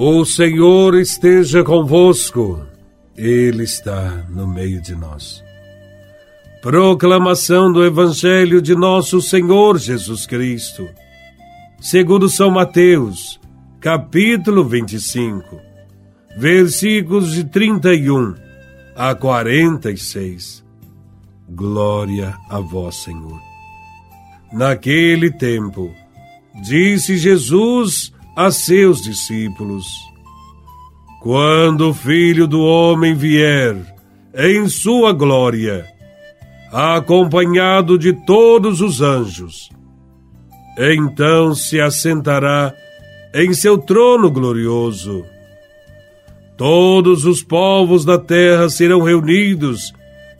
O Senhor esteja convosco, Ele está no meio de nós. Proclamação do Evangelho de Nosso Senhor Jesus Cristo, segundo São Mateus, capítulo 25, versículos de 31 a 46. Glória a Vós, Senhor. Naquele tempo, disse Jesus a seus discípulos: Quando o Filho do Homem vier em sua glória, acompanhado de todos os anjos, então se assentará em seu trono glorioso. Todos os povos da terra serão reunidos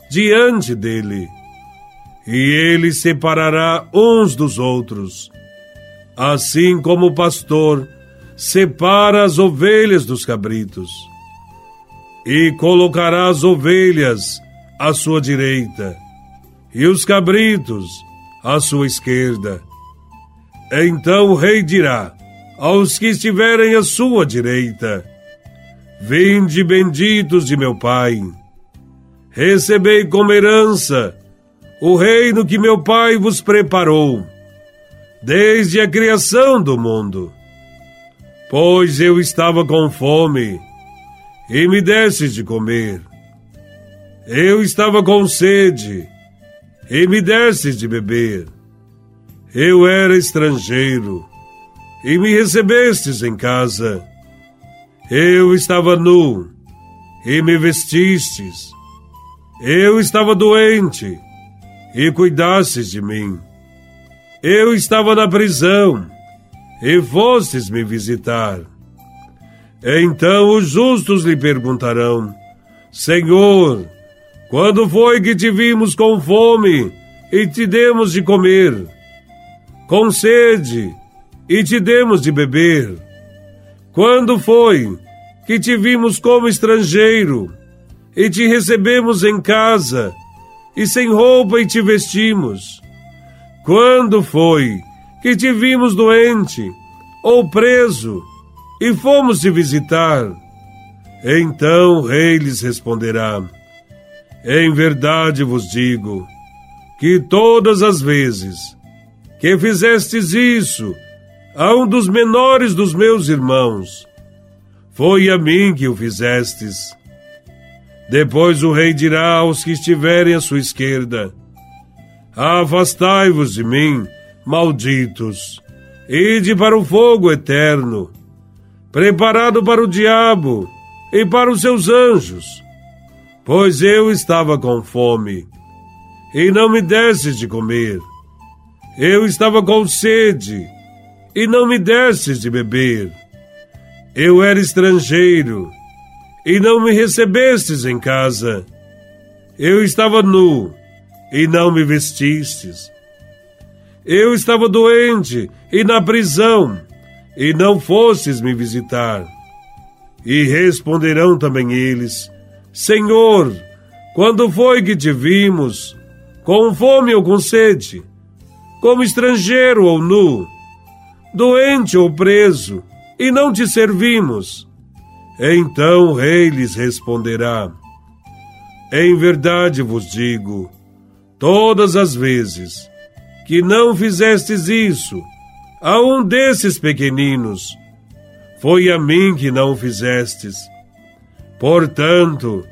diante dele, e ele separará uns dos outros assim como o pastor separa as ovelhas dos cabritos, e colocará as ovelhas à sua direita e os cabritos à sua esquerda. Então o rei dirá aos que estiverem à sua direita: Vinde benditos de meu Pai, recebei como herança o reino que meu Pai vos preparou desde a criação do mundo. Pois eu estava com fome e me desses de comer. Eu estava com sede e me desses de beber. Eu era estrangeiro e me recebestes em casa. Eu estava nu e me vestistes. Eu estava doente e cuidastes de mim. Eu estava na prisão e fostes me visitar. Então os justos lhe perguntarão: Senhor, quando foi que te vimos com fome e te demos de comer? Com sede e te demos de beber? Quando foi que te vimos como estrangeiro e te recebemos em casa e sem roupa e te vestimos? Quando foi que te vimos doente ou preso e fomos te visitar? Então o rei lhes responderá: Em verdade vos digo que todas as vezes que fizestes isso a um dos menores dos meus irmãos, foi a mim que o fizestes. Depois o rei dirá aos que estiverem à sua esquerda: Afastai-vos de mim, malditos, ide para o fogo eterno, preparado para o diabo e para os seus anjos. Pois eu estava com fome, e não me desses de comer. Eu estava com sede, e não me desses de beber. Eu era estrangeiro, e não me recebestes em casa. Eu estava nu, e não me vestistes. Eu estava doente e na prisão, e não fostes me visitar. E responderão também eles: Senhor, quando foi que te vimos? Com fome ou com sede? Como estrangeiro ou nu? Doente ou preso? E não te servimos? Então o rei lhes responderá: Em verdade vos digo, todas as vezes que não fizestes isso a um desses pequeninos, foi a mim que não fizestes. Portanto,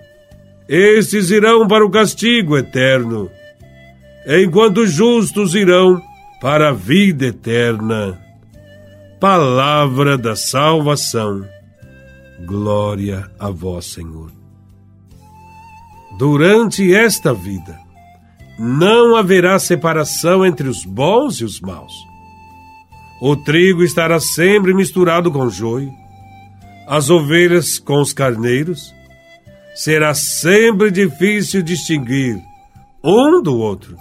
estes irão para o castigo eterno, enquanto os justos irão para a vida eterna. Palavra da salvação. Glória a vós, Senhor. Durante esta vida, não haverá separação entre os bons e os maus. O trigo estará sempre misturado com joio, as ovelhas com os carneiros. Será sempre difícil distinguir um do outro,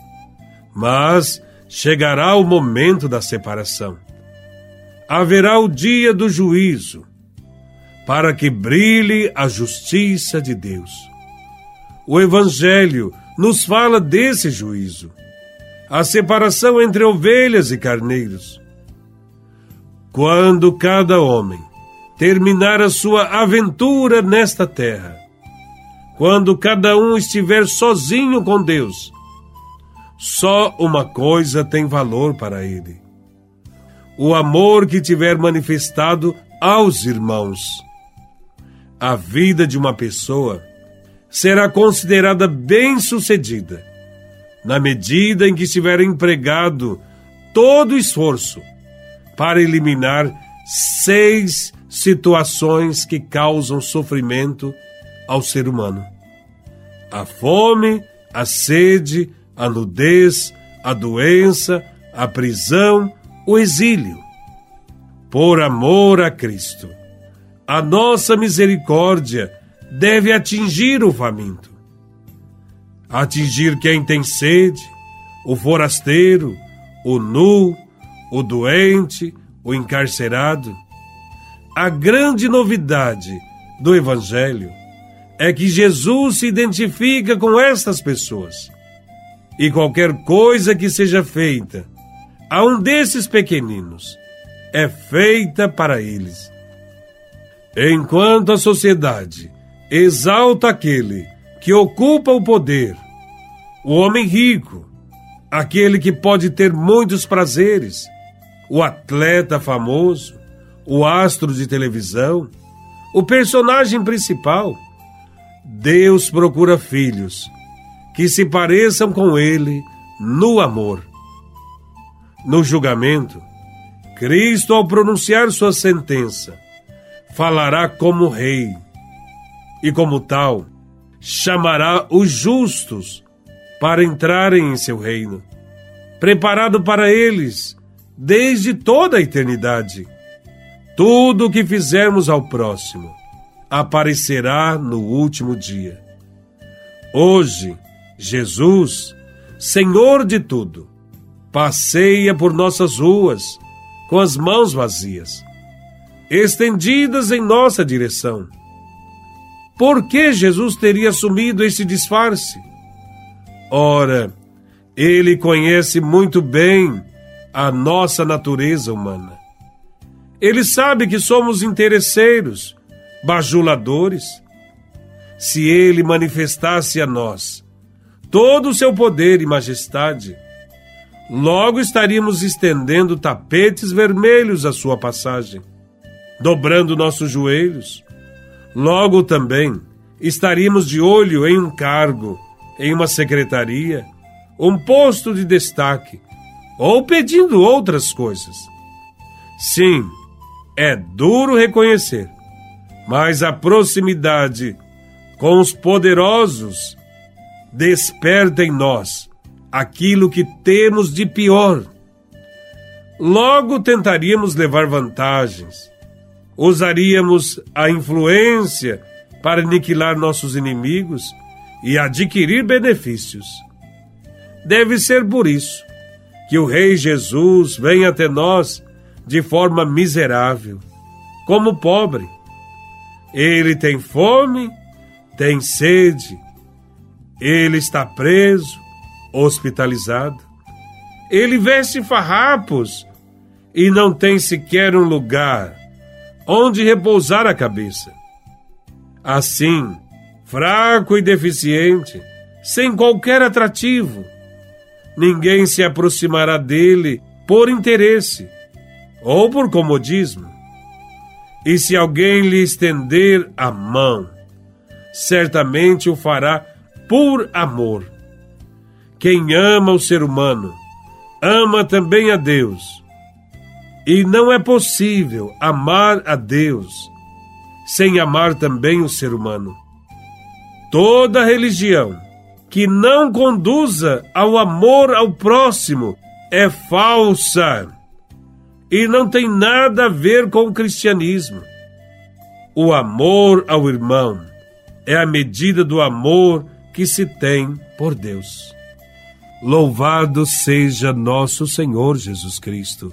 mas chegará o momento da separação. Haverá o dia do juízo, para que brilhe a justiça de Deus. O Evangelho nos fala desse juízo, a separação entre ovelhas e carneiros. Quando cada homem terminar a sua aventura nesta terra. Quando cada um estiver sozinho com Deus, só uma coisa tem valor para ele: o amor que tiver manifestado aos irmãos. A vida de uma pessoa será considerada bem-sucedida na medida em que estiver empregado todo o esforço para eliminar seis situações que causam sofrimento ao ser humano: a fome, a sede, a nudez, a doença, a prisão, o exílio. Por amor a Cristo, a nossa misericórdia deve atingir o faminto, atingir quem tem sede, o forasteiro, o nu, o doente, o encarcerado. A grande novidade do Evangelho é que Jesus se identifica com estas pessoas. E qualquer coisa que seja feita a um desses pequeninos é feita para eles. Enquanto a sociedade exalta aquele que ocupa o poder, o homem rico, aquele que pode ter muitos prazeres, o atleta famoso, o astro de televisão, o personagem principal, Deus procura filhos que se pareçam com ele no amor. No julgamento, Cristo, ao pronunciar sua sentença, falará como rei e, como tal, chamará os justos para entrarem em seu reino, preparado para eles desde toda a eternidade. Tudo o que fizermos ao próximo aparecerá no último dia. Hoje, Jesus, Senhor de tudo, passeia por nossas ruas com as mãos vazias, estendidas em nossa direção. Por que Jesus teria assumido esse disfarce? Ora, ele conhece muito bem a nossa natureza humana. Ele sabe que somos interesseiros, bajuladores. Se ele manifestasse a nós todo o seu poder e majestade, logo estaríamos estendendo tapetes vermelhos à sua passagem, dobrando nossos joelhos. Logo também estaríamos de olho em um cargo, em uma secretaria, um posto de destaque, ou pedindo outras coisas. Sim, é duro reconhecer, mas a proximidade com os poderosos desperta em nós aquilo que temos de pior. Logo tentaríamos levar vantagens, usaríamos a influência para aniquilar nossos inimigos e adquirir benefícios. Deve ser por isso que o Rei Jesus vem até nós de forma miserável, como pobre. Ele tem fome, tem sede, ele está preso, hospitalizado. Ele veste farrapos e não tem sequer um lugar onde repousar a cabeça. Assim, fraco e deficiente, sem qualquer atrativo, ninguém se aproximará dele por interesse ou por comodismo. E se alguém lhe estender a mão, certamente o fará por amor. Quem ama o ser humano, ama também a Deus. E não é possível amar a Deus sem amar também o ser humano. Toda religião que não conduza ao amor ao próximo é falsa e não tem nada a ver com o cristianismo. O amor ao irmão é a medida do amor que se tem por Deus. Louvado seja nosso Senhor Jesus Cristo,